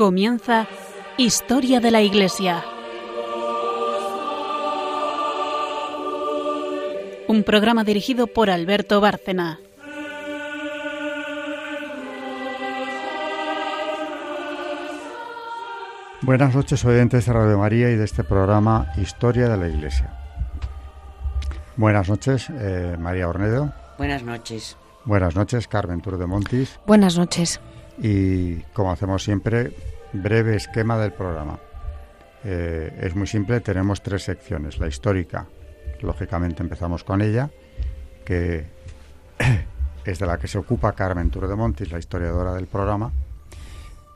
Comienza Historia de la Iglesia. Un programa dirigido por Alberto Bárcena. Buenas noches, oyentes de Radio María y de este programa Historia de la Iglesia. Buenas noches, eh, María Ornedo. Buenas noches. Buenas noches, Carmen Tour de Montis. Buenas noches. Y como hacemos siempre, breve esquema del programa. Eh, es muy simple, tenemos tres secciones. La histórica, lógicamente empezamos con ella, que es de la que se ocupa Carmen Tour de Montis, la historiadora del programa.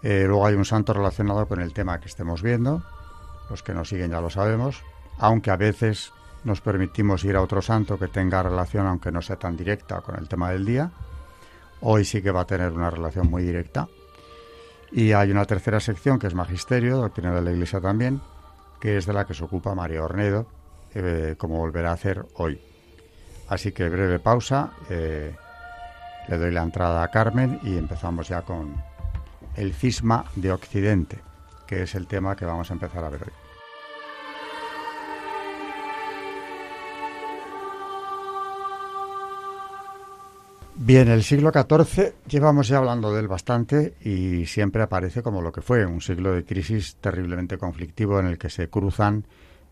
Eh, luego hay un santo relacionado con el tema que estemos viendo. Los que nos siguen ya lo sabemos, aunque a veces nos permitimos ir a otro santo que tenga relación, aunque no sea tan directa, con el tema del día. Hoy sí que va a tener una relación muy directa. Y hay una tercera sección que es Magisterio, Doctrina de la Iglesia también, que es de la que se ocupa María Ornedo, eh, como volverá a hacer hoy. Así que breve pausa, eh, le doy la entrada a Carmen y empezamos ya con el cisma de Occidente, que es el tema que vamos a empezar a ver hoy. Bien, el siglo XIV llevamos ya hablando de él bastante y siempre aparece como lo que fue, un siglo de crisis terriblemente conflictivo en el que se cruzan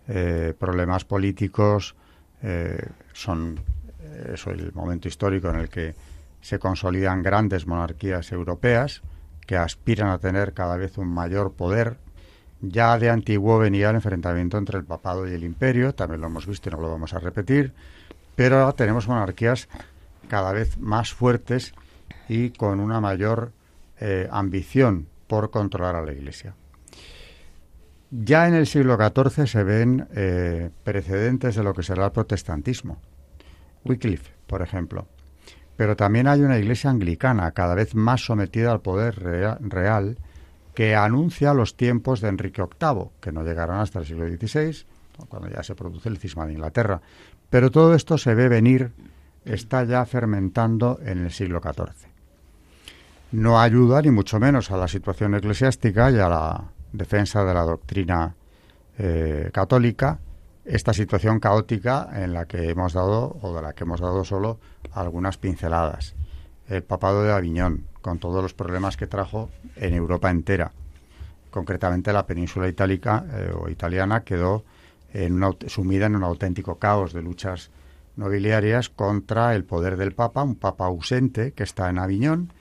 eh, problemas políticos, eh, son eh, el momento histórico en el que se consolidan grandes monarquías europeas que aspiran a tener cada vez un mayor poder. Ya de antiguo venía el enfrentamiento entre el papado y el imperio, también lo hemos visto y no lo vamos a repetir, pero ahora tenemos monarquías cada vez más fuertes y con una mayor eh, ambición por controlar a la Iglesia. Ya en el siglo XIV se ven eh, precedentes de lo que será el protestantismo. Wycliffe, por ejemplo. Pero también hay una iglesia anglicana cada vez más sometida al poder real que anuncia los tiempos de Enrique VIII, que no llegarán hasta el siglo XVI, cuando ya se produce el cisma de Inglaterra. Pero todo esto se ve venir está ya fermentando en el siglo XIV. No ayuda ni mucho menos a la situación eclesiástica y a la defensa de la doctrina eh, católica esta situación caótica en la que hemos dado o de la que hemos dado solo algunas pinceladas. El papado de Aviñón, con todos los problemas que trajo en Europa entera. Concretamente la península itálica eh, o italiana quedó sumida en un auténtico caos de luchas nobiliarias contra el poder del Papa, un Papa ausente que está en Aviñón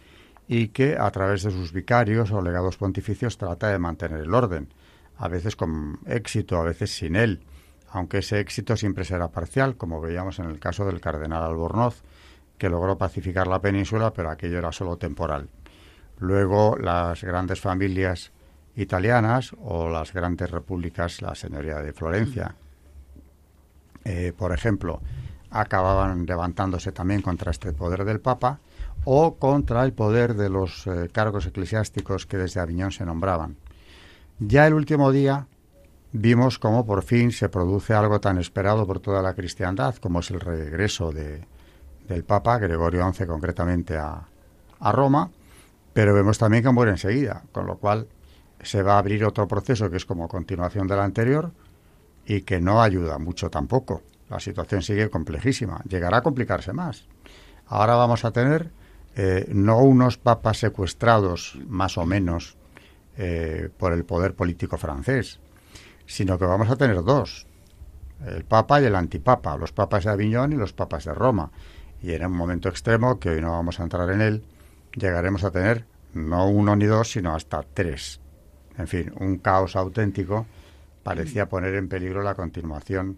y que a través de sus vicarios o legados pontificios trata de mantener el orden, a veces con éxito, a veces sin él, aunque ese éxito siempre será parcial, como veíamos en el caso del cardenal Albornoz, que logró pacificar la península, pero aquello era solo temporal. Luego las grandes familias italianas o las grandes repúblicas, la señoría de Florencia, eh, por ejemplo, acababan levantándose también contra este poder del Papa o contra el poder de los eh, cargos eclesiásticos que desde Aviñón se nombraban. Ya el último día vimos cómo por fin se produce algo tan esperado por toda la cristiandad como es el regreso de, del Papa, Gregorio XI concretamente, a, a Roma, pero vemos también que muere enseguida, con lo cual se va a abrir otro proceso que es como continuación del anterior y que no ayuda mucho tampoco. La situación sigue complejísima, llegará a complicarse más. Ahora vamos a tener eh, no unos papas secuestrados, más o menos, eh, por el poder político francés, sino que vamos a tener dos, el papa y el antipapa, los papas de Aviñón y los papas de Roma. Y en un momento extremo, que hoy no vamos a entrar en él, llegaremos a tener no uno ni dos, sino hasta tres. En fin, un caos auténtico parecía poner en peligro la continuación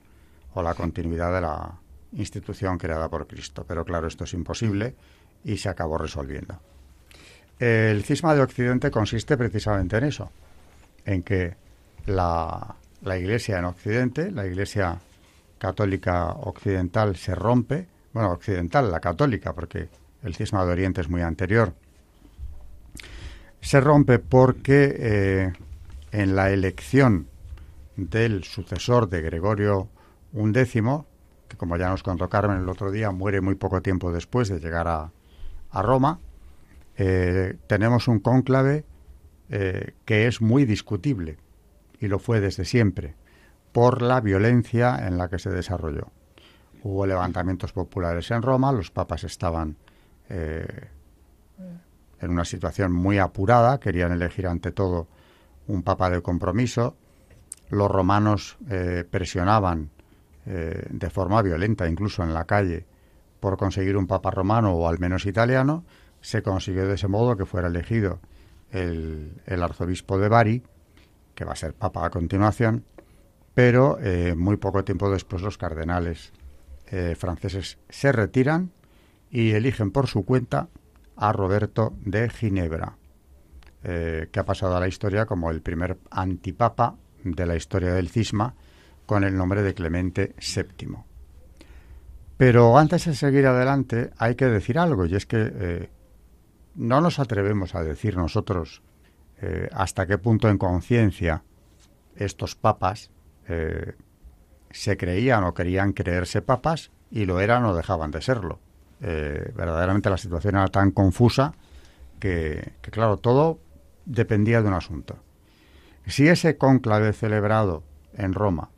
o la continuidad de la institución creada por Cristo. Pero claro, esto es imposible y se acabó resolviendo. El cisma de Occidente consiste precisamente en eso, en que la, la Iglesia en Occidente, la Iglesia católica occidental se rompe, bueno, occidental, la católica, porque el cisma de Oriente es muy anterior, se rompe porque eh, en la elección del sucesor de Gregorio un décimo, que como ya nos contó Carmen el otro día, muere muy poco tiempo después de llegar a, Roma. Eh, tenemos un cónclave eh, que es muy discutible, y lo fue desde siempre, por la violencia en la que se desarrolló. Hubo levantamientos populares en Roma, los papas estaban eh, en una situación muy apurada, querían elegir ante todo un papa de compromiso, los romanos eh, de forma violenta, incluso en la calle, por conseguir un papa romano o al menos italiano, se consiguió de ese modo que fuera elegido el, arzobispo de Bari, que va a ser papa a continuación, pero eh, muy poco tiempo después los cardenales eh, franceses se retiran y eligen por su cuenta a Roberto de Ginebra, que ha pasado a la historia como el primer antipapa de la historia del cisma, con el nombre de Clemente VII. Pero antes de seguir adelante hay que decir algo, y es que no nos atrevemos a decir nosotros eh, hasta qué punto en conciencia estos papas eh, se creían o querían creerse papas y lo eran o dejaban de serlo. Eh, verdaderamente la situación era tan confusa que, claro, todo dependía de un asunto. Si ese cónclave celebrado en Roma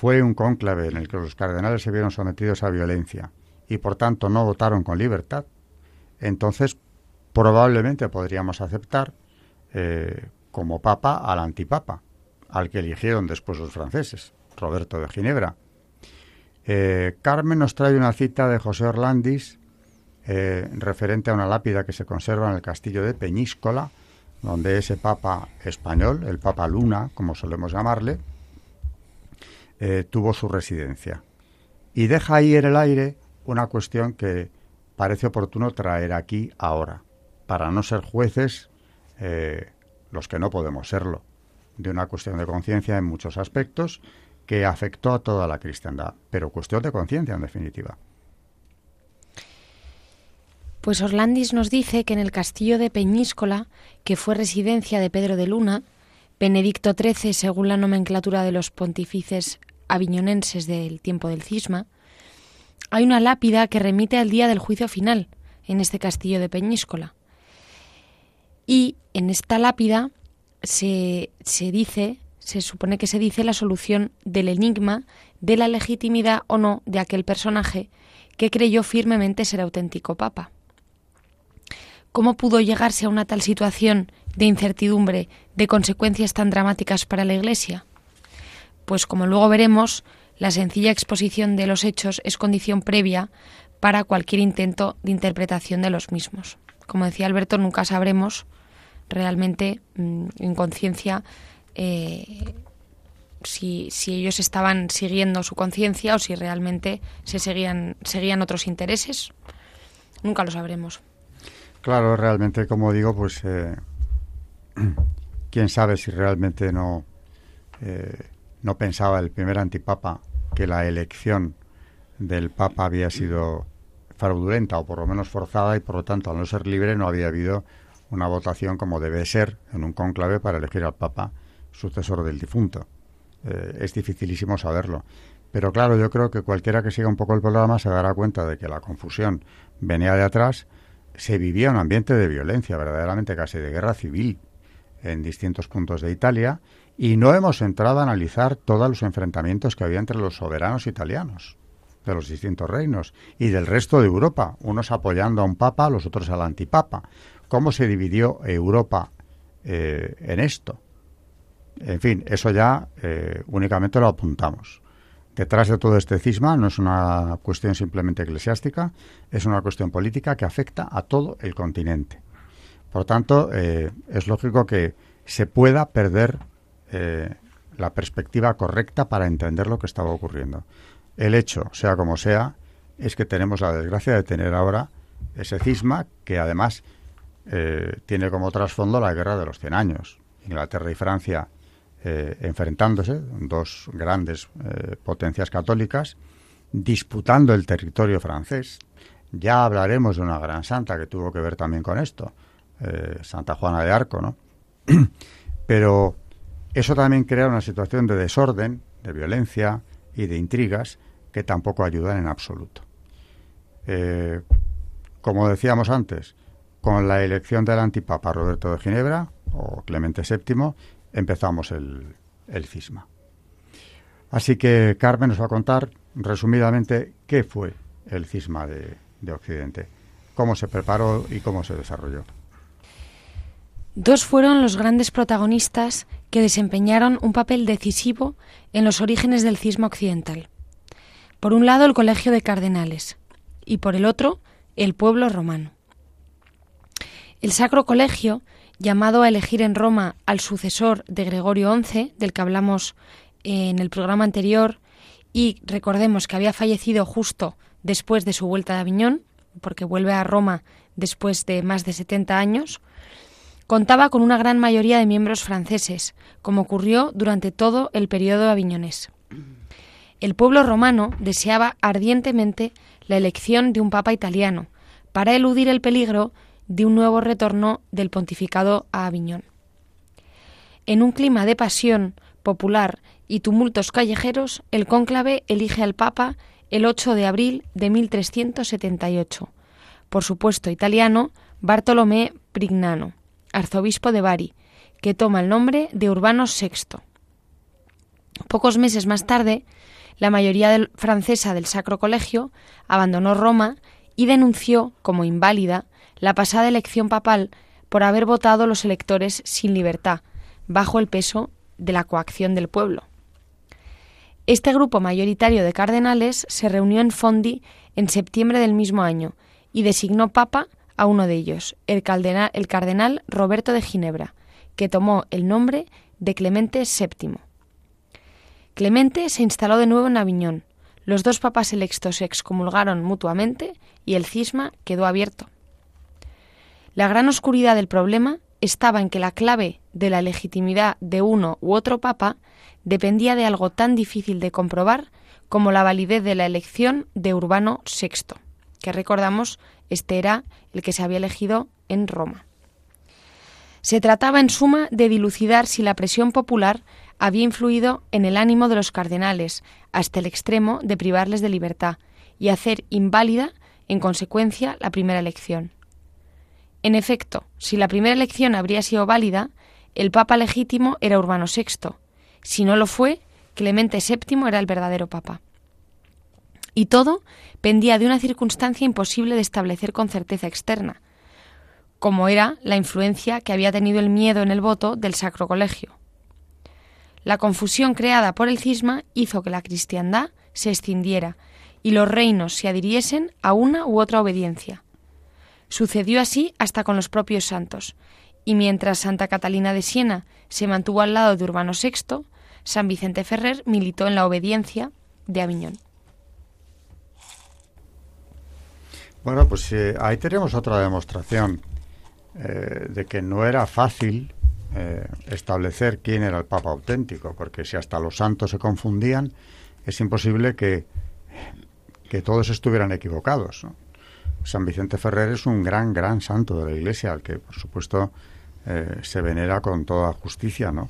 fue un cónclave en el que los cardenales se vieron sometidos a violencia y por tanto no votaron con libertad, entonces probablemente podríamos aceptar eh, como papa al antipapa, al que eligieron después los franceses, Roberto de Ginebra. Eh, Carmen nos trae una cita de José Orlandis eh, referente a una lápida que se conserva en el castillo de Peñíscola, donde ese papa español, el papa Luna, como solemos llamarle, tuvo su residencia. Y deja ahí en el aire una cuestión que parece oportuno traer aquí ahora para no ser jueces eh, los que no podemos serlo, de una cuestión de conciencia en muchos aspectos que afectó a toda la cristiandad, pero cuestión de conciencia en definitiva. Pues Orlandis nos dice que en el castillo de Peñíscola, que fue residencia de Pedro de Luna, Benedicto XIII, según la nomenclatura de los pontífices aviñonenses del tiempo del cisma, hay una lápida que remite al día del juicio final en este castillo de Peñíscola. Y en esta lápida se, se dice, se supone que se dice la solución del enigma de la legitimidad o no de aquel personaje que creyó firmemente ser auténtico papa. ¿Cómo pudo llegarse a una tal situación de incertidumbre, de consecuencias tan dramáticas para la Iglesia? Pues como luego veremos, la sencilla exposición de los hechos es condición previa para cualquier intento de interpretación de los mismos. Como decía Alberto, nunca sabremos realmente mm, en conciencia eh, si, si, ellos estaban siguiendo su conciencia o si realmente se seguían, seguían otros intereses. Nunca lo sabremos. Claro, realmente, como digo, pues eh, quién sabe si realmente no, eh, no pensaba el primer antipapa que la elección del papa había sido fraudulenta o por lo menos forzada y por lo tanto al no ser libre no había habido una votación como debe ser en un cónclave para elegir al Papa sucesor del difunto. Eh, es dificilísimo saberlo. Pero claro, yo creo que cualquiera que siga un poco el programa se dará cuenta de que la confusión venía de atrás, se vivía un ambiente de violencia, verdaderamente casi de guerra civil en distintos puntos de Italia, y no hemos entrado a analizar todos los enfrentamientos que había entre los soberanos italianos de los distintos reinos y del resto de Europa, unos apoyando a un papa, los otros al antipapa, cómo se dividió Europa eh, en esto. En fin, eso ya eh, únicamente lo apuntamos. Detrás de todo este cisma no es una cuestión simplemente eclesiástica, es una cuestión política que afecta a todo el continente. Por tanto, eh, es lógico que se pueda perder la perspectiva correcta para entender lo que estaba ocurriendo. El hecho, sea como sea, es que tenemos la desgracia de tener ahora ese cisma que además eh, tiene como trasfondo la guerra de los 100 años. Inglaterra y Francia eh, enfrentándose, dos grandes eh, potencias católicas, disputando el territorio francés. Ya hablaremos de una gran santa que tuvo que ver también con esto, Santa Juana de Arco, ¿no? Pero eso también crea una situación de desorden, de violencia y de intrigas que tampoco ayudan en absoluto. como decíamos antes, con la elección del antipapa Roberto de Ginebra, o Clemente VII, empezamos el, el cisma. Así que Carmen nos va a contar resumidamente qué fue el cisma de, de Occidente, cómo se preparó y cómo se desarrolló. Dos fueron los grandes protagonistas que desempeñaron un papel decisivo en los orígenes del cisma occidental. Por un lado, el Colegio de Cardenales y por el otro, el pueblo romano. El Sacro Colegio, llamado a elegir en Roma al sucesor de Gregorio XI, del que hablamos en el programa anterior, y recordemos que había fallecido justo después de su vuelta de Aviñón, porque vuelve a Roma después de más de 70 años, contaba con una gran mayoría de miembros franceses, como ocurrió durante todo el periodo aviñonés. El pueblo romano deseaba ardientemente la elección de un papa italiano, para eludir el peligro de un nuevo retorno del pontificado a Aviñón. En un clima de pasión popular y tumultos callejeros, el cónclave elige al papa el 8 de abril de 1378, por supuesto italiano, Bartolomé Prignano arzobispo de Bari, que toma el nombre de Urbano VI. Pocos meses más tarde, la mayoría francesa del Sacro Colegio abandonó Roma y denunció como inválida la pasada elección papal por haber votado los electores sin libertad, bajo el peso de la coacción del pueblo. Este grupo mayoritario de cardenales se reunió en Fondi en septiembre del mismo año y designó papa a uno de ellos, el cardenal, el cardenal Roberto de Ginebra, que tomó el nombre de Clemente VII. Clemente se instaló de nuevo en Aviñón. Los dos papas electos se excomulgaron mutuamente y el cisma quedó abierto. La gran oscuridad del problema estaba en que la clave de la legitimidad de uno u otro papa dependía de algo tan difícil de comprobar como la validez de la elección de Urbano VI, que recordamos este era el que se había elegido en Roma. Se trataba, en suma, de dilucidar si la presión popular había influido en el ánimo de los cardenales hasta el extremo de privarles de libertad y hacer inválida, en consecuencia, la primera elección. En efecto, si la primera elección habría sido válida, el Papa legítimo era Urbano VI. Si no lo fue, Clemente VII era el verdadero Papa. Y todo pendía de una circunstancia imposible de establecer con certeza externa, como era la influencia que había tenido el miedo en el voto del Sacro Colegio. La confusión creada por el cisma hizo que la cristiandad se extindiera y los reinos se adhiriesen a una u otra obediencia. Sucedió así hasta con los propios santos, y mientras Santa Catalina de Siena se mantuvo al lado de Urbano VI, San Vicente Ferrer militó en la obediencia de Aviñón. Bueno, pues eh, ahí tenemos otra demostración eh, de que no era fácil eh, establecer quién era el Papa auténtico, porque si hasta los santos se confundían, es imposible que, que todos estuvieran equivocados. San Vicente Ferrer es un gran, gran santo de la Iglesia, al que, por supuesto, se venera con toda justicia, ¿no?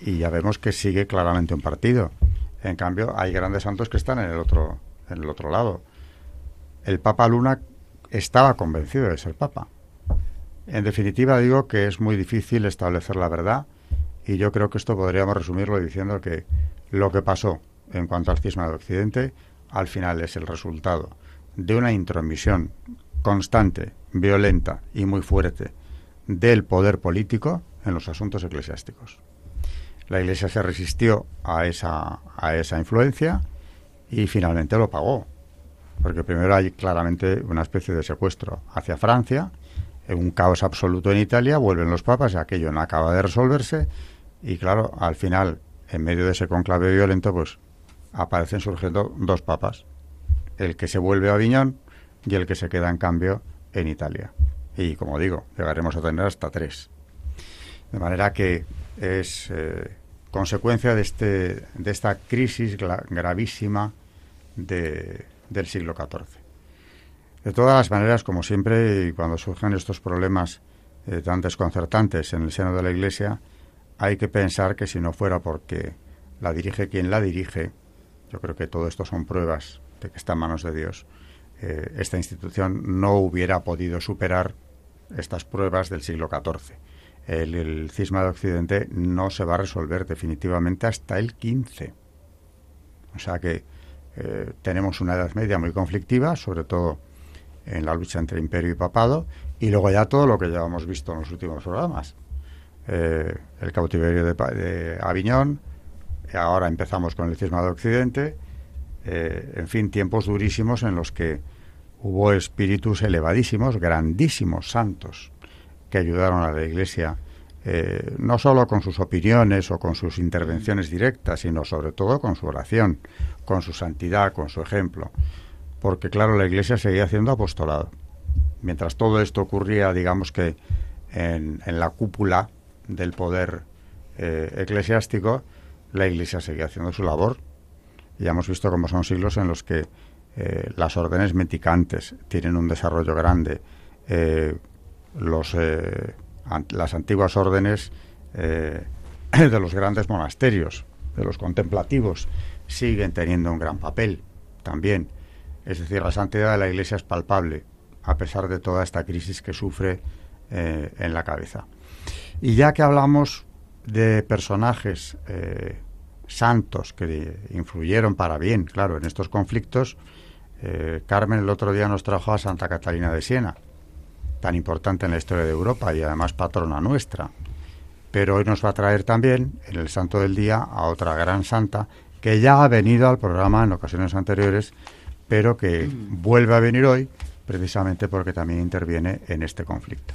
y ya vemos que sigue claramente un partido. En cambio, hay grandes santos que están en el otro en el otro lado. El Papa Luna estaba convencido de ser Papa. En definitiva, digo que es muy difícil establecer la verdad y yo creo que esto podríamos resumirlo diciendo que lo que pasó en cuanto al cisma de Occidente al final es el resultado de una intromisión constante, violenta y muy fuerte del poder político en los asuntos eclesiásticos. La Iglesia se resistió a esa, a esa influencia y finalmente lo pagó. Porque primero hay claramente una especie de secuestro hacia Francia, en un caos absoluto en Italia, vuelven los papas y aquello no acaba de resolverse y claro, al final, en medio de ese conclave violento, pues aparecen surgiendo dos papas, el que se vuelve a Aviñón y el que se queda en cambio en Italia. Y como digo, llegaremos a tener hasta tres. De manera que es eh, consecuencia de, este, de esta crisis gravísima del siglo XIV. De todas las maneras, como siempre, y cuando surgen estos problemas eh, tan desconcertantes en el seno de la Iglesia, hay que pensar que si no fuera porque la dirige quien la dirige, yo creo que todo esto son pruebas de que está en manos de Dios, eh, esta institución no hubiera podido superar estas pruebas del siglo XIV. El, cisma de Occidente no se va a resolver definitivamente hasta el XV. O sea que eh, tenemos una Edad Media muy conflictiva, sobre todo en la lucha entre imperio y papado, y luego ya todo lo que ya hemos visto en los últimos programas. Eh, el cautiverio de, de Aviñón, ahora empezamos con el cisma de Occidente, eh, en fin, tiempos durísimos en los que hubo espíritus elevadísimos, grandísimos santos, que ayudaron a la Iglesia, eh, no solo con sus opiniones o con sus intervenciones directas, sino sobre todo con su oración, con su santidad, con su ejemplo. Porque claro, la Iglesia seguía haciendo apostolado. Mientras todo esto ocurría, digamos que en, la cúpula del poder eh, eclesiástico, la Iglesia seguía haciendo su labor. Ya hemos visto cómo son siglos en los que eh, las órdenes meticantes tienen un desarrollo grande. Los, eh, las antiguas órdenes de los grandes monasterios, de los contemplativos, siguen teniendo un gran papel también. Es decir, la santidad de la Iglesia es palpable, a pesar de toda esta crisis que sufre en la cabeza. Y ya que hablamos de personajes santos que influyeron para bien, claro, en estos conflictos, eh, Carmen el otro día nos trajo a Santa Catalina de Siena, tan importante en la historia de Europa y además patrona nuestra. Pero hoy nos va a traer también, en el Santo del Día, a otra gran santa que ya ha venido al programa en ocasiones anteriores, pero que vuelve a venir hoy precisamente porque también interviene en este conflicto.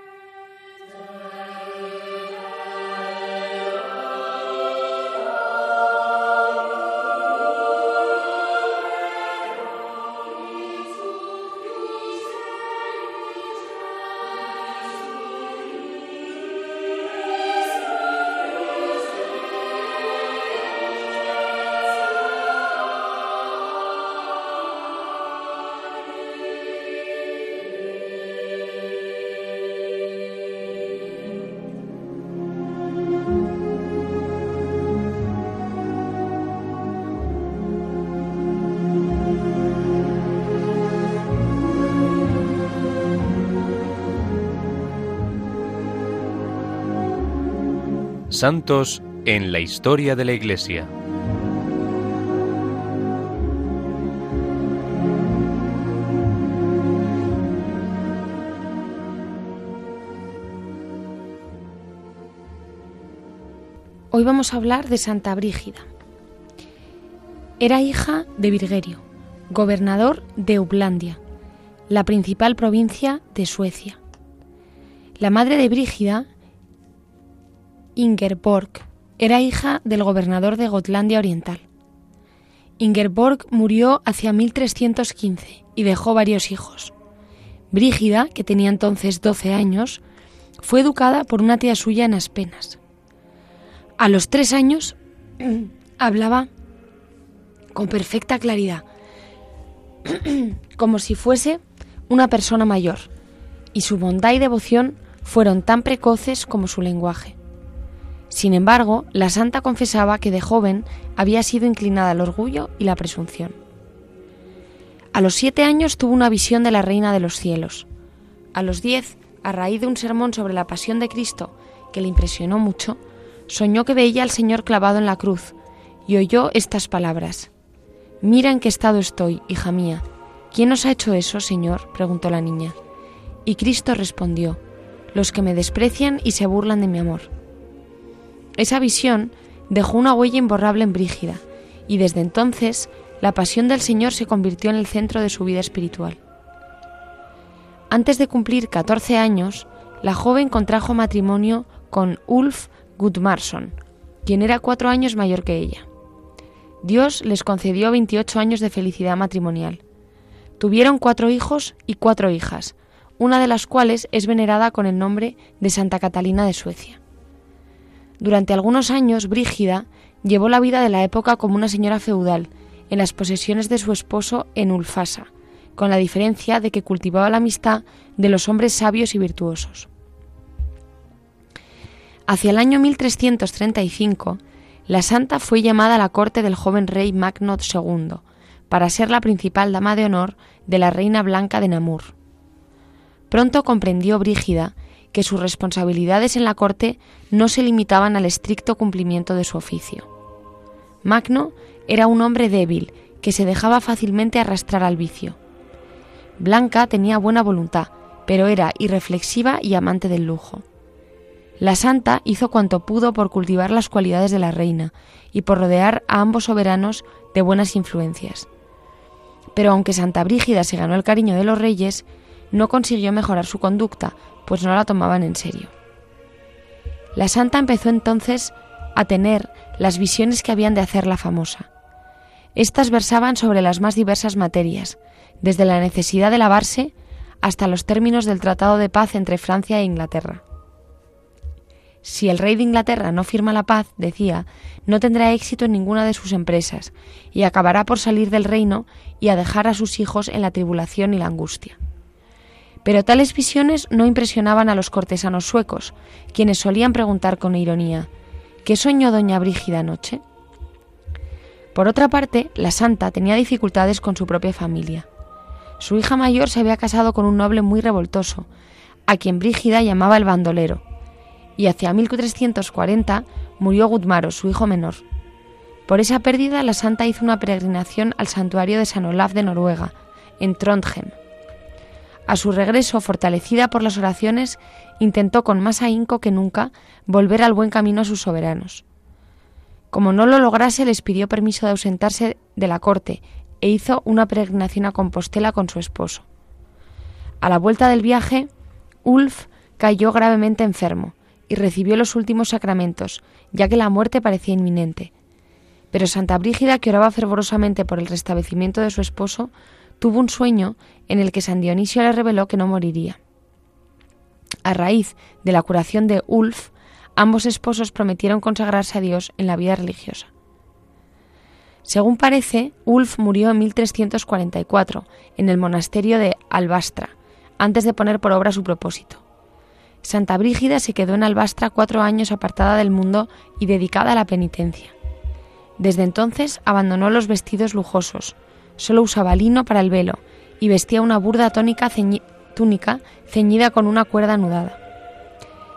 Santos en la historia de la Iglesia. Hoy vamos a hablar de Santa Brígida. Era hija de Virgerio, gobernador de Uplandia, la principal provincia de Suecia. La madre de Brígida Ingerborg era hija del gobernador de Gotlandia Oriental. Ingerborg murió hacia 1315 y dejó varios hijos. Brígida, que tenía entonces 12 años, fue educada por una tía suya en Aspenas. A los tres años hablaba con perfecta claridad, como si fuese una persona mayor, y su bondad y devoción fueron tan precoces como su lenguaje. Sin embargo, la santa confesaba que de joven había sido inclinada al orgullo y la presunción. A los siete años tuvo una visión de la Reina de los Cielos. A los diez, a raíz de un sermón sobre la pasión de Cristo que le impresionó mucho, soñó que veía al Señor clavado en la cruz y oyó estas palabras. Mira en qué estado estoy, hija mía. ¿Quién os ha hecho eso, Señor? preguntó la niña. Y Cristo respondió, los que me desprecian y se burlan de mi amor. Esa visión dejó una huella imborrable en Brígida, y desde entonces la pasión del Señor se convirtió en el centro de su vida espiritual. Antes de cumplir 14 años, la joven contrajo matrimonio con Ulf Gudmarsson, quien era cuatro años mayor que ella. Dios les concedió 28 años de felicidad matrimonial. Tuvieron cuatro hijos y cuatro hijas, una de las cuales es venerada con el nombre de Santa Catalina de Suecia. Durante algunos años, Brígida llevó la vida de la época como una señora feudal, en las posesiones de su esposo en Ulfasa, con la diferencia de que cultivaba la amistad de los hombres sabios y virtuosos. Hacia el año 1335, la santa fue llamada a la corte del joven rey Magnod II para ser la principal dama de honor de la reina blanca de Namur. Pronto comprendió Brígida que sus responsabilidades en la corte no se limitaban al estricto cumplimiento de su oficio. Magno era un hombre débil que se dejaba fácilmente arrastrar al vicio. Blanca tenía buena voluntad, pero era irreflexiva y amante del lujo. La santa hizo cuanto pudo por cultivar las cualidades de la reina y por rodear a ambos soberanos de buenas influencias. Pero aunque Santa Brígida se ganó el cariño de los reyes, no consiguió mejorar su conducta, pues no la tomaban en serio. La santa empezó entonces a tener las visiones que habían de hacerla famosa. Estas versaban sobre las más diversas materias, desde la necesidad de lavarse hasta los términos del Tratado de Paz entre Francia e Inglaterra. Si el rey de Inglaterra no firma la paz, decía, no tendrá éxito en ninguna de sus empresas, y acabará por salir del reino y a dejar a sus hijos en la tribulación y la angustia. Pero tales visiones no impresionaban a los cortesanos suecos, quienes solían preguntar con ironía ¿Qué soñó doña Brígida anoche? Por otra parte, la santa tenía dificultades con su propia familia. Su hija mayor se había casado con un noble muy revoltoso, a quien Brígida llamaba el bandolero, y hacia 1340 murió Gudmaro, su hijo menor. Por esa pérdida, la santa hizo una peregrinación al santuario de San Olaf de Noruega, en Trondheim. A su regreso, fortalecida por las oraciones, intentó con más ahínco que nunca volver al buen camino a sus soberanos. Como no lo lograse, les pidió permiso de ausentarse de la corte e hizo una peregrinación a Compostela con su esposo. A la vuelta del viaje, Ulf cayó gravemente enfermo y recibió los últimos sacramentos, ya que la muerte parecía inminente. Pero Santa Brígida, que oraba fervorosamente por el restablecimiento de su esposo, tuvo un sueño en el que San Dionisio le reveló que no moriría. A raíz de la curación de Ulf, ambos esposos prometieron consagrarse a Dios en la vida religiosa. Según parece, Ulf murió en 1344 en el monasterio de Albastra, antes de poner por obra su propósito. Santa Brígida se quedó en Albastra cuatro años apartada del mundo y dedicada a la penitencia. Desde entonces abandonó los vestidos lujosos, solo usaba lino para el velo y vestía una burda túnica ceñida con una cuerda anudada.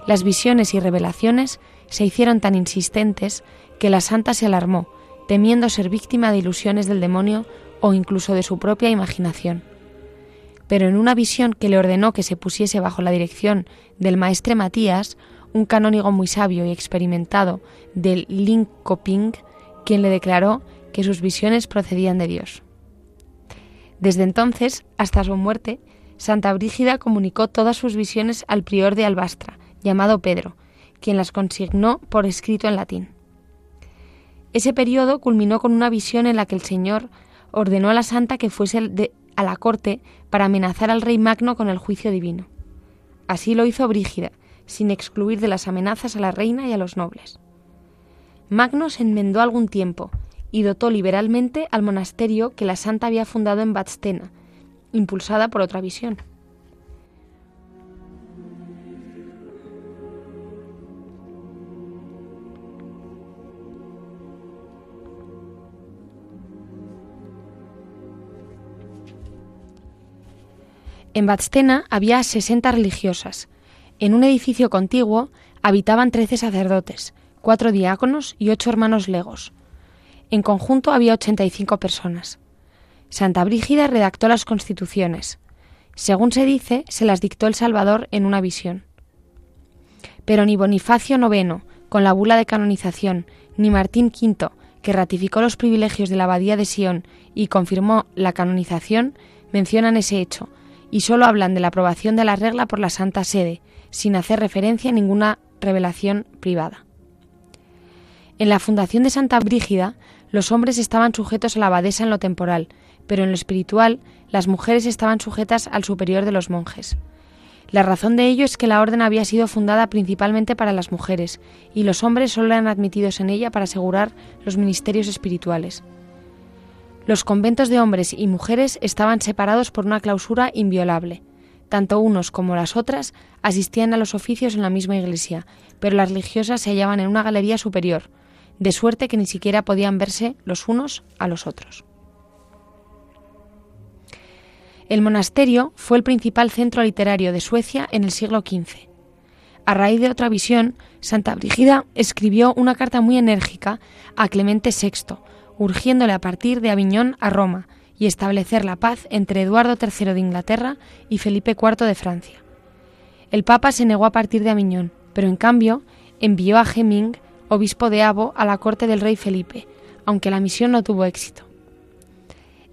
Las visiones y revelaciones se hicieron tan insistentes que la santa se alarmó, temiendo ser víctima de ilusiones del demonio o incluso de su propia imaginación pero en una visión que le ordenó que se pusiese bajo la dirección del maestre Matías, un canónigo muy sabio y experimentado del Linkoping, quien le declaró que sus visiones procedían de Dios. Desde entonces hasta su muerte, Santa Brígida comunicó todas sus visiones al prior de Albastra, llamado Pedro, quien las consignó por escrito en latín. Ese periodo culminó con una visión en la que el Señor ordenó a la santa que fuese a la corte para amenazar al rey Magno con el juicio divino. Así lo hizo Brígida, sin excluir de las amenazas a la reina y a los nobles. Magno se enmendó algún tiempo y dotó liberalmente al monasterio que la santa había fundado en Badstena, impulsada por otra visión. En Badstena había 60 religiosas. En un edificio contiguo habitaban 13 sacerdotes, cuatro diáconos y ocho hermanos legos. En conjunto había 85 personas. Santa Brígida redactó las constituciones. Según se dice, se las dictó el Salvador en una visión. Pero ni Bonifacio IX, con la bula de canonización, ni Martín V, que ratificó los privilegios de la abadía de Sion y confirmó la canonización, mencionan ese hecho, y solo hablan de la aprobación de la regla por la Santa Sede, sin hacer referencia a ninguna revelación privada. En la fundación de Santa Brígida, los hombres estaban sujetos a la abadesa en lo temporal, pero en lo espiritual, las mujeres estaban sujetas al superior de los monjes. La razón de ello es que la orden había sido fundada principalmente para las mujeres, y los hombres solo eran admitidos en ella para asegurar los ministerios espirituales. Los conventos de hombres y mujeres estaban separados por una clausura inviolable. Tanto unos como las otras asistían a los oficios en la misma iglesia, pero las religiosas se hallaban en una galería superior, de suerte que ni siquiera podían verse los unos a los otros. El monasterio fue el principal centro literario de Suecia en el siglo XV. A raíz de otra visión, Santa Brígida escribió una carta muy enérgica a Clemente VI, urgiéndole a partir de Aviñón a Roma y establecer la paz entre Eduardo III de Inglaterra y Felipe IV de Francia. El Papa se negó a partir de Aviñón, pero en cambio envió a Heming, obispo de Abo, a la corte del rey Felipe, aunque la misión no tuvo éxito.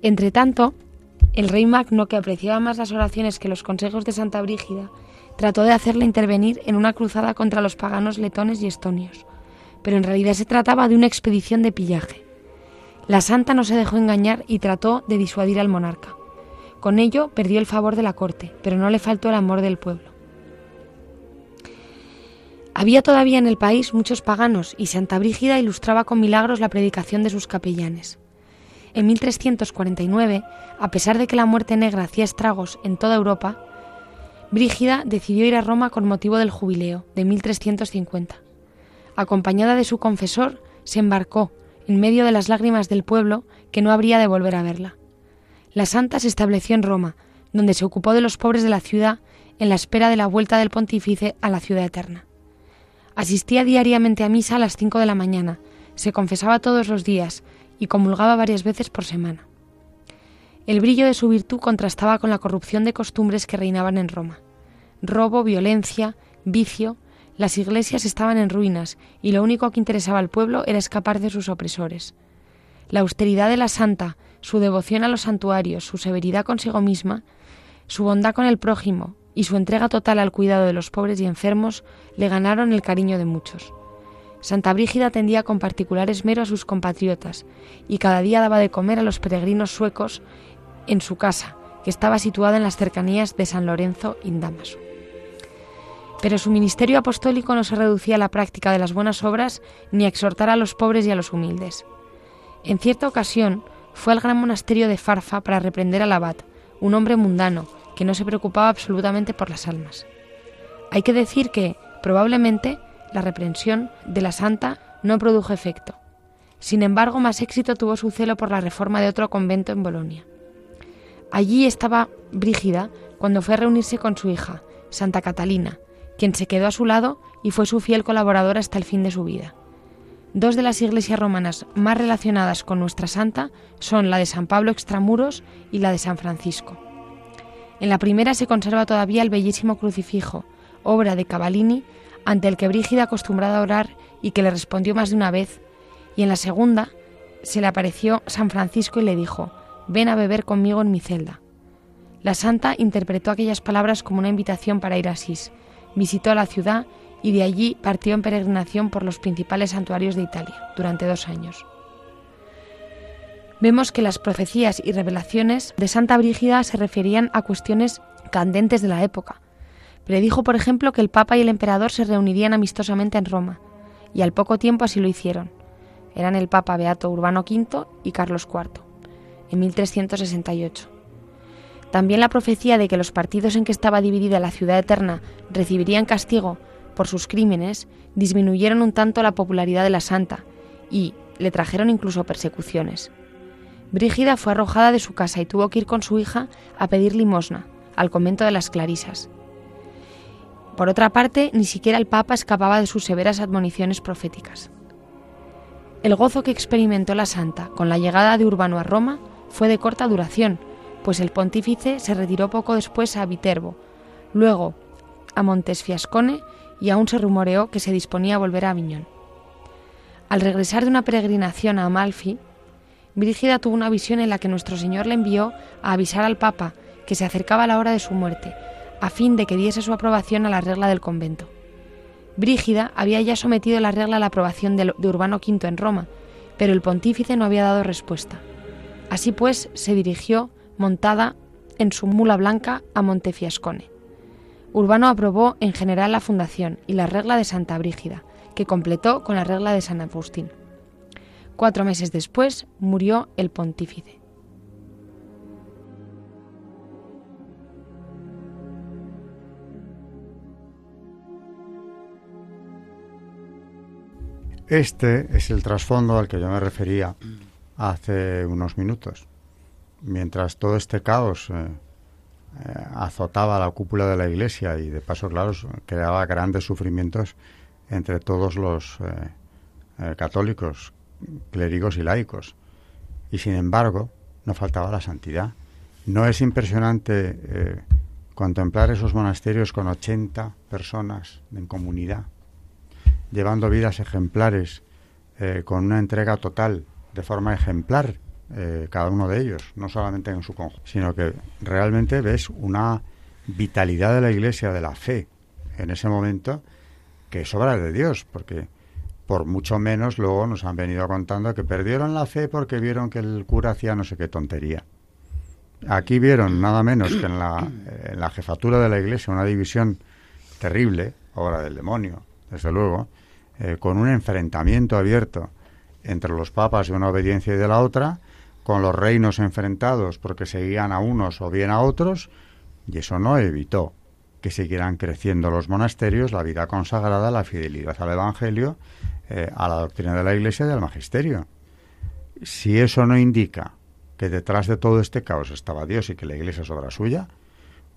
Entretanto, el rey Magno, que apreciaba más las oraciones que los consejos de Santa Brígida, trató de hacerle intervenir en una cruzada contra los paganos letones y estonios, pero en realidad se trataba de una expedición de pillaje. La santa no se dejó engañar y trató de disuadir al monarca. Con ello perdió el favor de la corte, pero no le faltó el amor del pueblo. Había todavía en el país muchos paganos y Santa Brígida ilustraba con milagros la predicación de sus capellanes. En 1349, a pesar de que la muerte negra hacía estragos en toda Europa, Brígida decidió ir a Roma con motivo del jubileo de 1350. Acompañada de su confesor, se embarcó, en medio de las lágrimas del pueblo, que no habría de volver a verla. La santa se estableció en Roma, donde se ocupó de los pobres de la ciudad en la espera de la vuelta del pontífice a la ciudad eterna. Asistía diariamente a misa a las cinco de la mañana, se confesaba todos los días y comulgaba varias veces por semana. El brillo de su virtud contrastaba con la corrupción de costumbres que reinaban en Roma. Robo, violencia, vicio, las iglesias estaban en ruinas y lo único que interesaba al pueblo era escapar de sus opresores. La austeridad de la santa, su devoción a los santuarios, su severidad consigo misma, su bondad con el prójimo y su entrega total al cuidado de los pobres y enfermos le ganaron el cariño de muchos. Santa Brígida atendía con particular esmero a sus compatriotas y cada día daba de comer a los peregrinos suecos en su casa, que estaba situada en las cercanías de San Lorenzo in Damaso. Pero su ministerio apostólico no se reducía a la práctica de las buenas obras ni a exhortar a los pobres y a los humildes. En cierta ocasión fue al gran monasterio de Farfa para reprender al abad, un hombre mundano que no se preocupaba absolutamente por las almas. Hay que decir que, probablemente, la reprensión de la santa no produjo efecto. Sin embargo, más éxito tuvo su celo por la reforma de otro convento en Bolonia. Allí estaba Brígida cuando fue a reunirse con su hija, Santa Catalina, quien se quedó a su lado y fue su fiel colaboradora hasta el fin de su vida. Dos de las iglesias romanas más relacionadas con nuestra santa son la de San Pablo Extramuros y la de San Francisco. En la primera se conserva todavía el bellísimo crucifijo, obra de Cavallini, ante el que Brígida acostumbrada a orar y que le respondió más de una vez, y en la segunda se le apareció San Francisco y le dijo, ven a beber conmigo en mi celda. La santa interpretó aquellas palabras como una invitación para ir a Asís, visitó la ciudad y de allí partió en peregrinación por los principales santuarios de Italia durante dos años. Vemos que las profecías y revelaciones de Santa Brígida se referían a cuestiones candentes de la época, Predijo, por ejemplo, que el Papa y el Emperador se reunirían amistosamente en Roma, y al poco tiempo así lo hicieron. Eran el Papa Beato Urbano V y Carlos IV, en 1368. También la profecía de que los partidos en que estaba dividida la ciudad eterna recibirían castigo por sus crímenes disminuyeron un tanto la popularidad de la santa y le trajeron incluso persecuciones. Brígida fue arrojada de su casa y tuvo que ir con su hija a pedir limosna al convento de las Clarisas, por otra parte, ni siquiera el Papa escapaba de sus severas admoniciones proféticas. El gozo que experimentó la santa con la llegada de Urbano a Roma fue de corta duración, pues el pontífice se retiró poco después a Viterbo. Luego, a Montesfiascone y aún se rumoreó que se disponía a volver a Aviñón. Al regresar de una peregrinación a Amalfi, Brígida tuvo una visión en la que nuestro Señor le envió a avisar al Papa que se acercaba la hora de su muerte, a fin de que diese su aprobación a la regla del convento. Brígida había ya sometido la regla a la aprobación de, Urbano V en Roma, pero el pontífice no había dado respuesta. Así pues, se dirigió, montada en su mula blanca, a Montefiascone. Urbano aprobó en general la fundación y la regla de Santa Brígida, que completó con la regla de San Agustín. Cuatro meses después murió el pontífice. Este es el trasfondo al que yo me refería hace unos minutos. Mientras todo este caos eh, eh, azotaba la cúpula de la iglesia y de paso, claro, creaba grandes sufrimientos entre todos los eh, católicos, clérigos y laicos. Y sin embargo, no faltaba la santidad. No es impresionante contemplar esos monasterios con 80 personas en comunidad llevando vidas ejemplares, eh, con una entrega total, de forma ejemplar, eh, cada uno de ellos, no solamente en su conjunto, sino que realmente ves una vitalidad de la Iglesia, de la fe, en ese momento, que es obra de Dios, porque por mucho menos luego nos han venido contando que perdieron la fe porque vieron que el cura hacía no sé qué tontería. Aquí vieron nada menos que en la, en la jefatura de la Iglesia una división terrible, obra del demonio, desde luego, eh, con un enfrentamiento abierto entre los papas de una obediencia y de la otra, con los reinos enfrentados porque seguían a unos o bien a otros, y eso no evitó que siguieran creciendo los monasterios, la vida consagrada, la fidelidad al Evangelio, eh, a la doctrina de la Iglesia y al magisterio. Si eso no indica que detrás de todo este caos estaba Dios y que la Iglesia es obra suya,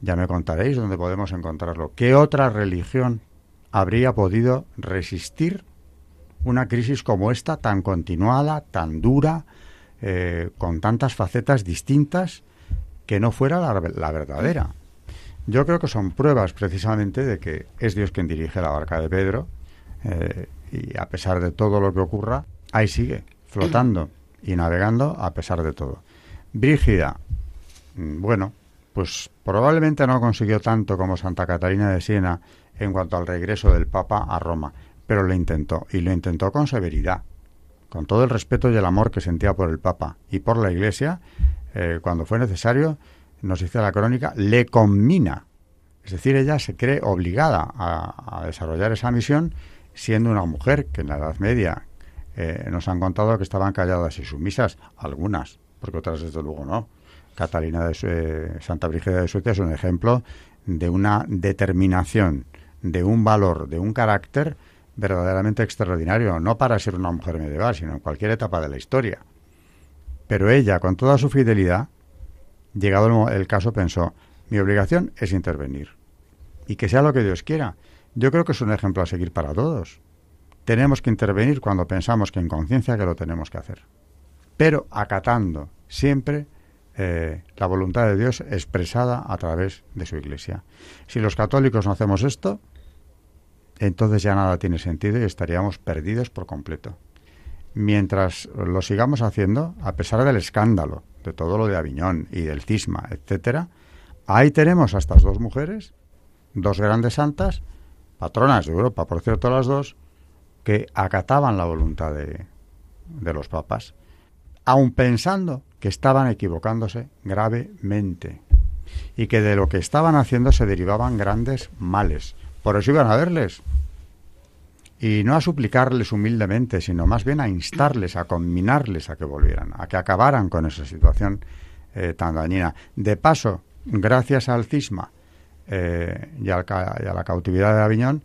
ya me contaréis dónde podemos encontrarlo. ¿Qué otra religión habría podido resistir una crisis como esta, tan continuada, tan dura, eh, con tantas facetas distintas, que no fuera la, verdadera. Yo creo que son pruebas precisamente de que es Dios quien dirige la barca de Pedro eh, y a pesar de todo lo que ocurra, ahí sigue, flotando y navegando a pesar de todo. Brígida, mm, bueno, pues probablemente no consiguió tanto como Santa Catalina de Siena en cuanto al regreso del Papa a Roma, pero lo intentó, y lo intentó con severidad, con todo el respeto y el amor que sentía por el Papa y por la Iglesia, eh, cuando fue necesario, nos dice la crónica, le combina. Es decir, ella se cree obligada a, desarrollar esa misión siendo una mujer que en la Edad Media eh, nos han contado que estaban calladas y sumisas, algunas, porque otras desde luego no. Catalina de eh, Santa Brígida de Suecia es un ejemplo de una determinación de un valor, de un carácter verdaderamente extraordinario, no para ser una mujer medieval, sino en cualquier etapa de la historia. Pero ella, con toda su fidelidad, llegado el, caso, pensó, mi obligación es intervenir. Y que sea lo que Dios quiera. Yo creo que es un ejemplo a seguir para todos. Tenemos que intervenir cuando pensamos que en conciencia que lo tenemos que hacer. Pero acatando siempre eh, la voluntad de Dios expresada a través de su iglesia. Si los católicos no hacemos esto, entonces ya nada tiene sentido y estaríamos perdidos por completo. Mientras lo sigamos haciendo, a pesar del escándalo, de todo lo de Aviñón y del cisma, etcétera, ahí tenemos a estas dos mujeres, dos grandes santas, patronas de Europa, por cierto, las dos, que acataban la voluntad de, de los papas, aun pensando que estaban equivocándose gravemente y que de lo que estaban haciendo se derivaban grandes males, por eso iban a verles. Y no a suplicarles humildemente, sino más bien a instarles, a combinarles a que volvieran, a que acabaran con esa situación eh, tan dañina. De paso, gracias al cisma eh, y, a la cautividad de Aviñón,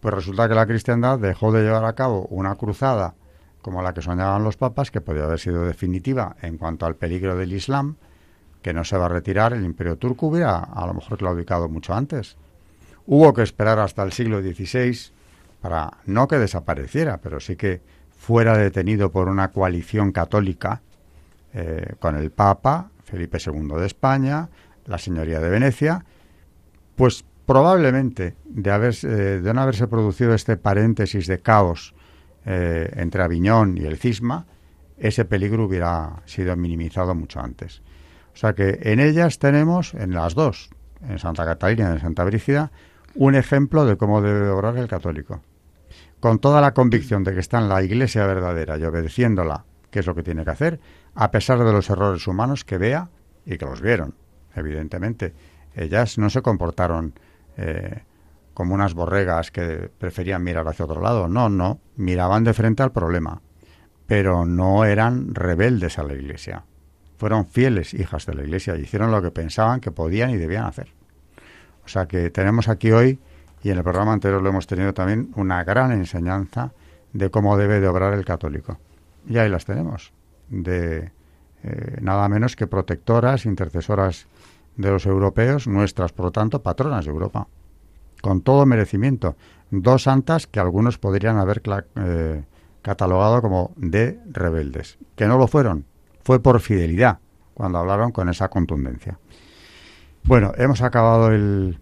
pues resulta que la cristiandad dejó de llevar a cabo una cruzada como la que soñaban los papas, que podía haber sido definitiva en cuanto al peligro del Islam, que no se va a retirar, el imperio turco hubiera a lo mejor claudicado mucho antes. Hubo que esperar hasta el siglo XVI para no que desapareciera, pero sí que fuera detenido por una coalición católica eh, con el Papa, Felipe II de España, la Señoría de Venecia, pues probablemente de, haberse, eh, de no haberse producido este paréntesis de caos eh, entre Aviñón y el cisma, ese peligro hubiera sido minimizado mucho antes. O sea que en ellas tenemos, en las dos, en Santa Catalina y en Santa Brígida, un ejemplo de cómo debe obrar el católico. Con toda la convicción de que está en la iglesia verdadera y obedeciéndola, que es lo que tiene que hacer, a pesar de los errores humanos que vea y que los vieron, evidentemente. Ellas no se comportaron eh, como unas borregas que preferían mirar hacia otro lado. No, no, miraban de frente al problema, pero no eran rebeldes a la iglesia. Fueron fieles hijas de la iglesia y hicieron lo que pensaban que podían y debían hacer. O sea que tenemos aquí hoy, y en el programa anterior lo hemos tenido también, una gran enseñanza de cómo debe de obrar el católico. Y ahí las tenemos, de eh, nada menos que protectoras, intercesoras de los europeos, nuestras, por lo tanto, patronas de Europa, con todo merecimiento. Dos santas que algunos podrían haber eh, catalogado como de rebeldes, que no lo fueron, fue por fidelidad cuando hablaron con esa contundencia. Bueno, hemos acabado el,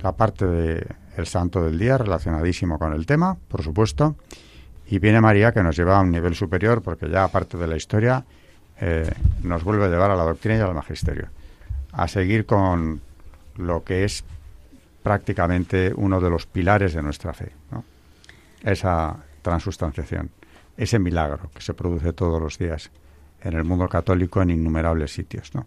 la parte del el santo del día relacionadísimo con el tema, por supuesto, y viene María que nos lleva a un nivel superior porque ya aparte de la historia eh, nos vuelve a llevar a la doctrina y al magisterio, a seguir con lo que es prácticamente uno de los pilares de nuestra fe, esa transustanciación, ese milagro que se produce todos los días en el mundo católico en innumerables sitios. ¿no?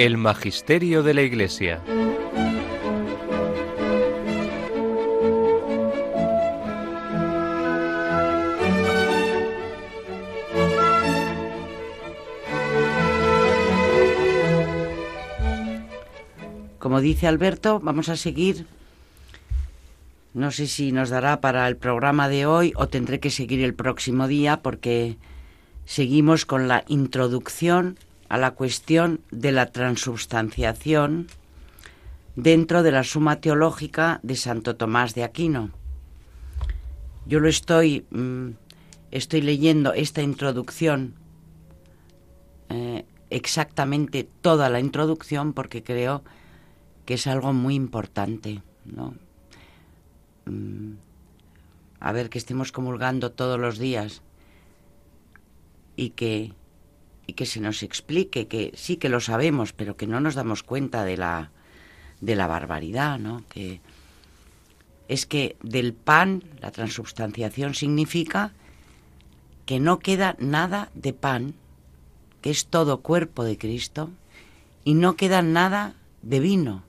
El Magisterio de la Iglesia. Como dice Alberto, vamos a seguir. No sé si nos dará para el programa de hoy o tendré que seguir el próximo día porque seguimos con la introducción a la cuestión de la transubstanciación dentro de la Suma Teológica de Santo Tomás de Aquino. Yo lo estoy, mm, estoy leyendo esta introducción, eh, exactamente toda la introducción, porque creo que es algo muy importante, ¿no? Mm, a ver, que estemos comulgando todos los días y que y que se nos explique que sí que lo sabemos, pero que no nos damos cuenta de la, de la barbaridad, ¿no? Que es que del pan, la transubstanciación significa que no queda nada de pan, que es todo cuerpo de Cristo, y no queda nada de vino,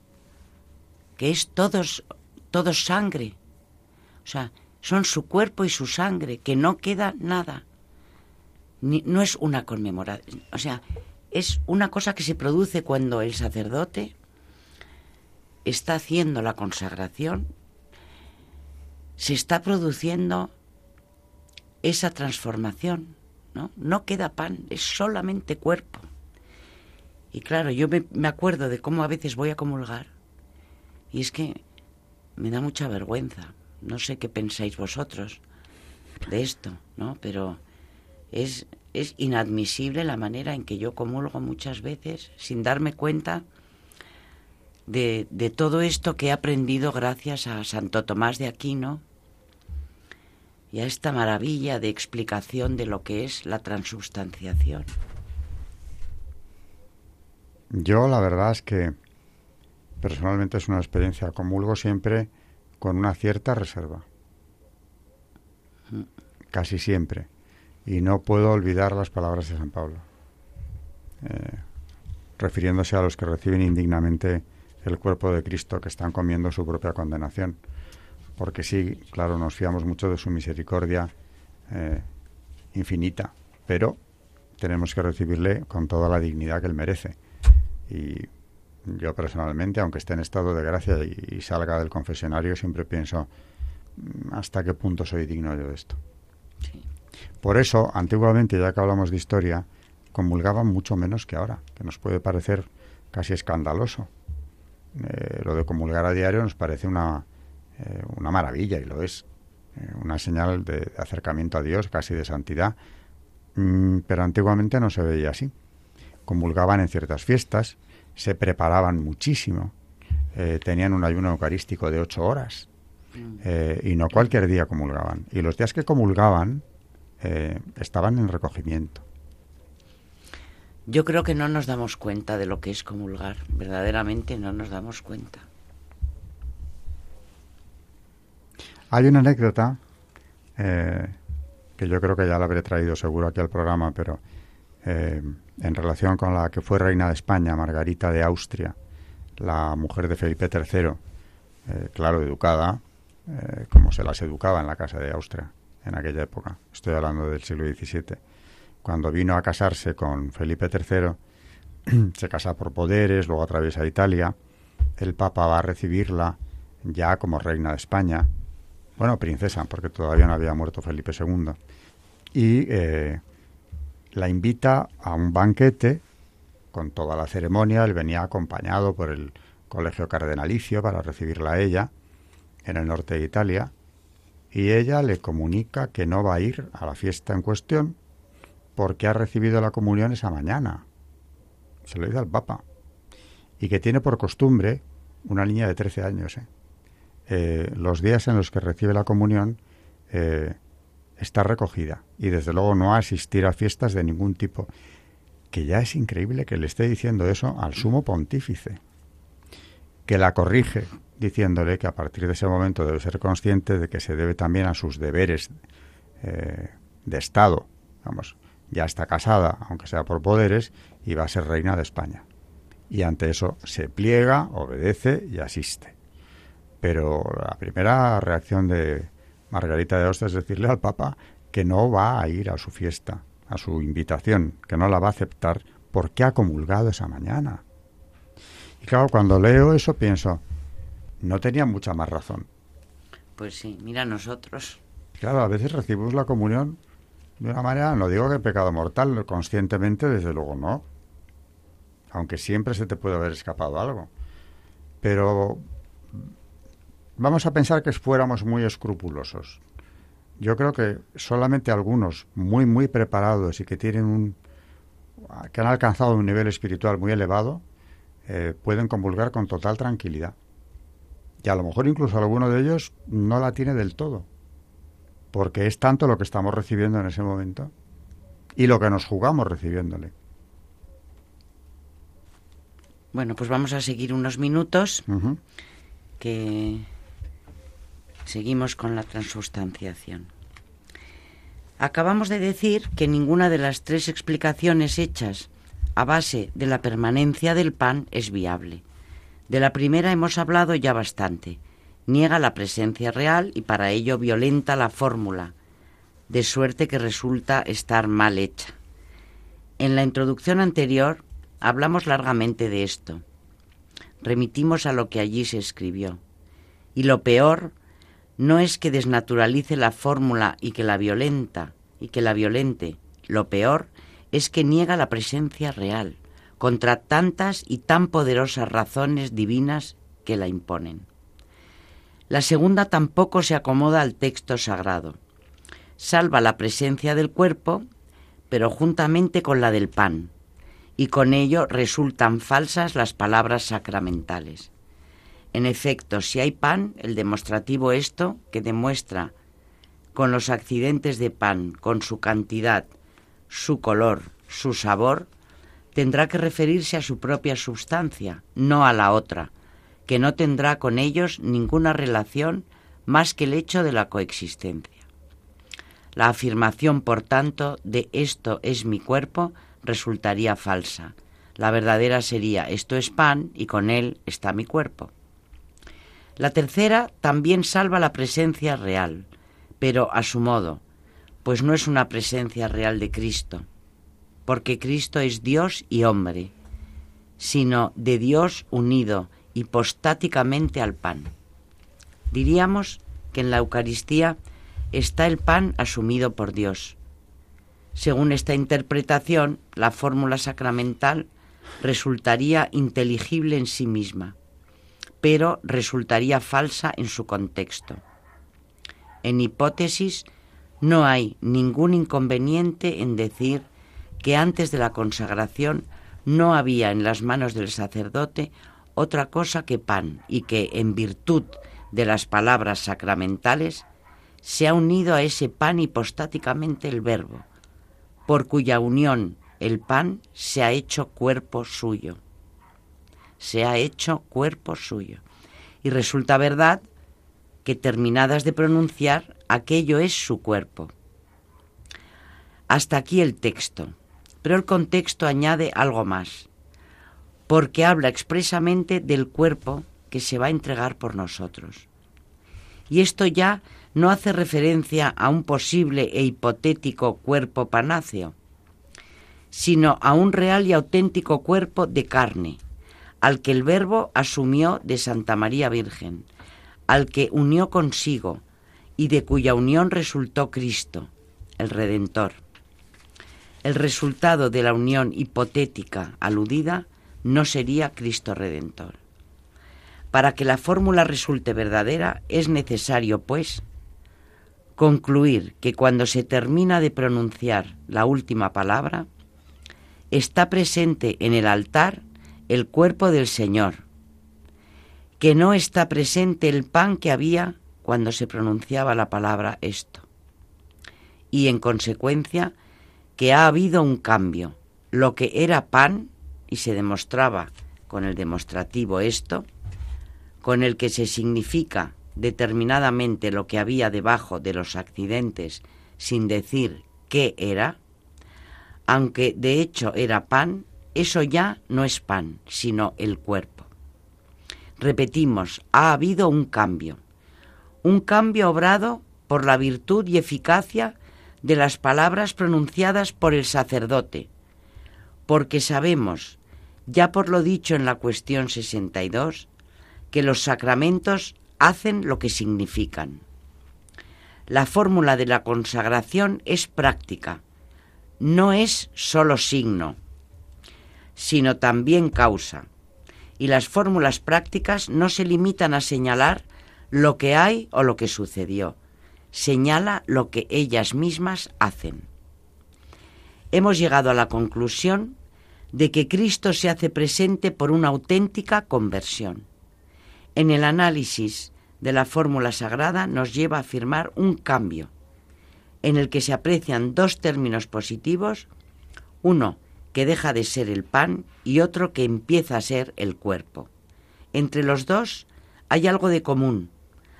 que es todos, todo sangre. O sea, son su cuerpo y su sangre, que no queda nada no es una conmemoración, o sea, es una cosa que se produce cuando el sacerdote está haciendo la consagración, se está produciendo esa transformación, ¿no? No queda pan, es solamente cuerpo. Y claro, yo me, me acuerdo de cómo a veces voy a comulgar y es que me da mucha vergüenza. No sé qué pensáis vosotros de esto, ¿no? Pero es, es inadmisible la manera en que yo comulgo muchas veces sin darme cuenta de, de todo esto que he aprendido gracias a Santo Tomás de Aquino y a esta maravilla de explicación de lo que es la transubstanciación. Yo la verdad es que personalmente es una experiencia, comulgo siempre con una cierta reserva. Casi siempre. Y no puedo olvidar las palabras de San Pablo. Eh, refiriéndose a los que reciben indignamente el cuerpo de Cristo, que están comiendo su propia condenación. Porque sí, claro, nos fiamos mucho de su misericordia eh, infinita, pero tenemos que recibirle con toda la dignidad que él merece. Y yo personalmente, aunque esté en estado de gracia y, salga del confesionario, siempre pienso mm, hasta qué punto soy digno yo de esto. Por eso, antiguamente, ya que hablamos de historia, comulgaban mucho menos que ahora, que nos puede parecer casi escandaloso. Eh, lo de comulgar a diario nos parece una, eh, una maravilla y lo es, eh, una señal de, acercamiento a Dios, casi de santidad, mm, pero antiguamente no se veía así. Comulgaban en ciertas fiestas, se preparaban muchísimo, tenían un ayuno eucarístico de ocho horas mm. y no cualquier día comulgaban. Y los días que comulgaban estaban en recogimiento. Yo creo que no nos damos cuenta de lo que es comulgar, verdaderamente no nos damos cuenta. Hay una anécdota eh, que yo creo que ya la habré traído seguro aquí al programa, pero eh, en relación con la que fue reina de España, Margarita de Austria, la mujer de Felipe III, eh, claro, educada, como se las educaba en la casa de Austria en aquella época. Estoy hablando del siglo XVII cuando vino a casarse con Felipe III, se casa por poderes, luego atraviesa Italia, el Papa va a recibirla ya como reina de España, bueno, princesa, porque todavía no había muerto Felipe II, y eh, la invita a un banquete con toda la ceremonia, él venía acompañado por el colegio cardenalicio para recibirla a ella en el norte de Italia, y ella le comunica que no va a ir a la fiesta en cuestión porque ha recibido la comunión esa mañana. Se lo dice al Papa. Y que tiene por costumbre, una niña de 13 años, ¿eh? Eh, los días en los que recibe la comunión eh, está recogida y desde luego no asistir a fiestas de ningún tipo. Que ya es increíble que le esté diciendo eso al sumo pontífice, que la corrige diciéndole que a partir de ese momento debe ser consciente de que se debe también a sus deberes de Estado, vamos, ya está casada, aunque sea por poderes, y va a ser reina de España. Y ante eso se pliega, obedece y asiste. Pero la primera reacción de Margarita de Austria es decirle al Papa que no va a ir a su fiesta, a su invitación, que no la va a aceptar porque ha comulgado esa mañana. Y claro, cuando leo eso pienso, no tenía mucha más razón. Pues sí, mira nosotros. Claro, a veces recibimos la comunión de una manera, no digo que pecado mortal, conscientemente desde luego no. Aunque siempre se te puede haber escapado algo. Pero vamos a pensar que fuéramos muy escrupulosos. Yo creo que solamente algunos muy, muy preparados y que tienen un que han alcanzado un nivel espiritual muy elevado, eh, pueden convulgar con total tranquilidad. Y a lo mejor incluso alguno de ellos no la tiene del todo porque es tanto lo que estamos recibiendo en ese momento y lo que nos jugamos recibiéndole. Bueno, pues vamos a seguir unos minutos que seguimos con la transustanciación. Acabamos de decir que ninguna de las tres explicaciones hechas a base de la permanencia del pan es viable. De la primera hemos hablado ya bastante niega la presencia real y para ello violenta la fórmula, de suerte que resulta estar mal hecha. En la introducción anterior hablamos largamente de esto. Remitimos a lo que allí se escribió. Y lo peor no es que desnaturalice la fórmula y que la violenta y que la violente. Lo peor es que niega la presencia real contra tantas y tan poderosas razones divinas que la imponen. La segunda tampoco se acomoda al texto sagrado. Salva la presencia del cuerpo, pero juntamente con la del pan, y con ello resultan falsas las palabras sacramentales. En efecto, si hay pan, el demostrativo esto, que demuestra con los accidentes de pan, con su cantidad, su color, su sabor, tendrá que referirse a su propia sustancia, no a la otra, que no tendrá con ellos ninguna relación más que el hecho de la coexistencia. La afirmación, por tanto, de esto es mi cuerpo resultaría falsa. La verdadera sería esto es pan y con él está mi cuerpo. La tercera también salva la presencia real, pero a su modo, pues no es una presencia real de Cristo, porque Cristo es Dios y hombre, sino de Dios unido hipostáticamente al pan. Diríamos que en la Eucaristía está el pan asumido por Dios. Según esta interpretación, la fórmula sacramental resultaría inteligible en sí misma, pero resultaría falsa en su contexto. En hipótesis, no hay ningún inconveniente en decir que antes de la consagración no había en las manos del sacerdote otra cosa que pan y que, en virtud de las palabras sacramentales, se ha unido a ese pan hipostáticamente el Verbo, por cuya unión el pan se ha hecho cuerpo suyo. Se ha hecho cuerpo suyo. Y resulta verdad que terminadas de pronunciar, aquello es su cuerpo. Hasta aquí el texto, pero el contexto añade algo más, porque habla expresamente del cuerpo que se va a entregar por nosotros. Y esto ya no hace referencia a un posible e hipotético cuerpo panáceo, sino a un real y auténtico cuerpo de carne, al que el Verbo asumió de Santa María Virgen, al que unió consigo y de cuya unión resultó Cristo, el Redentor. El resultado de la unión hipotética aludida no sería Cristo Redentor. Para que la fórmula resulte verdadera es necesario, pues, concluir que cuando se termina de pronunciar la última palabra, está presente en el altar el cuerpo del Señor, que no está presente el pan que había cuando se pronunciaba la palabra esto. Y en consecuencia que ha habido un cambio. Lo que era pan, y se demostraba con el demostrativo esto, con el que se significa determinadamente lo que había debajo de los accidentes sin decir qué era, aunque de hecho era pan, eso ya no es pan, sino el cuerpo. Repetimos, ha habido un cambio, un cambio obrado por la virtud y eficacia de las palabras pronunciadas por el sacerdote, porque sabemos, ya por lo dicho en la cuestión 62, que los sacramentos hacen lo que significan. La fórmula de la consagración es práctica, no es solo signo, sino también causa. Y las fórmulas prácticas no se limitan a señalar lo que hay o lo que sucedió, señala lo que ellas mismas hacen. Hemos llegado a la conclusión de que Cristo se hace presente por una auténtica conversión. En el análisis de la fórmula sagrada nos lleva a afirmar un cambio, en el que se aprecian dos términos positivos, uno que deja de ser el pan y otro que empieza a ser el cuerpo. Entre los dos hay algo de común,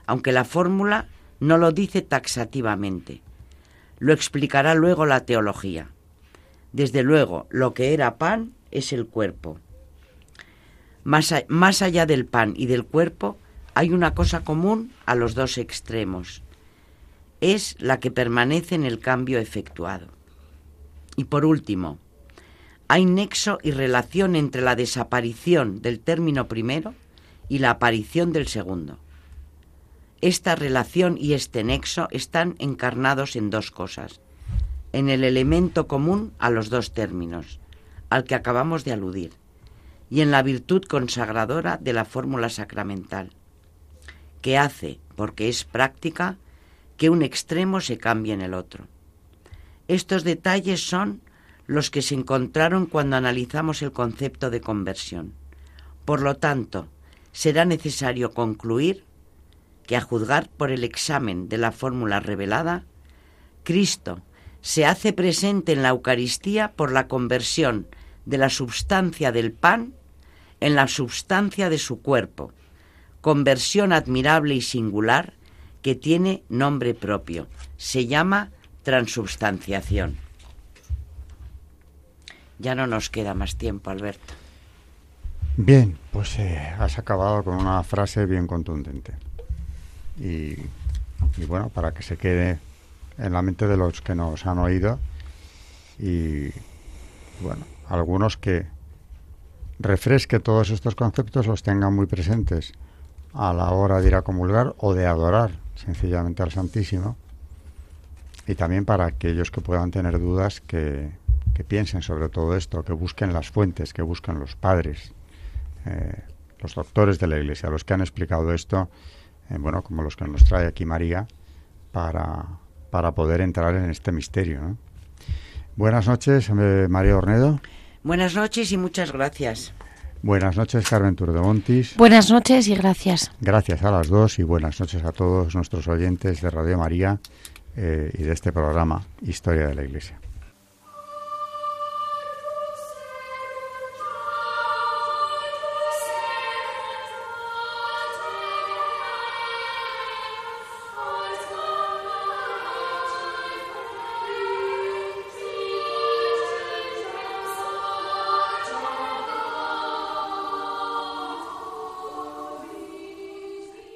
aunque la fórmula no lo dice taxativamente. Lo explicará luego la teología. Desde luego, lo que era pan es el cuerpo. Más, más allá del pan y del cuerpo hay una cosa común a los dos extremos. Es la que permanece en el cambio efectuado. Y por último, hay nexo y relación entre la desaparición del término primero y la aparición del segundo. Esta relación y este nexo están encarnados en dos cosas, en el elemento común a los dos términos, al que acabamos de aludir, y en la virtud consagradora de la fórmula sacramental que hace, porque es práctica, que un extremo se cambie en el otro. Estos detalles son los que se encontraron cuando analizamos el concepto de conversión. Por lo tanto, será necesario concluir que a juzgar por el examen de la fórmula revelada, Cristo se hace presente en la Eucaristía por la conversión de la substancia del pan en la substancia de su cuerpo, conversión admirable y singular que tiene nombre propio. Se llama transubstanciación. Ya no nos queda más tiempo, Alberto. Bien, pues eh, has acabado con una frase bien contundente. Y, bueno, para que se quede en la mente de los que nos han oído y bueno, algunos que refresque todos estos conceptos, los tengan muy presentes a la hora de ir a comulgar o de adorar sencillamente al Santísimo. Y también para aquellos que puedan tener dudas que, que piensen sobre todo esto, que busquen las fuentes, que busquen los padres, eh, los doctores de la Iglesia, los que han explicado esto, eh, bueno, como los que nos trae aquí María, para, para poder entrar en este misterio. Buenas noches, eh, María Ornedo. Buenas noches y muchas gracias. Buenas noches, Carmen Turdemontis. Buenas noches y gracias. Gracias a las dos y buenas noches a todos nuestros oyentes de Radio María eh, y de este programa Historia de la Iglesia.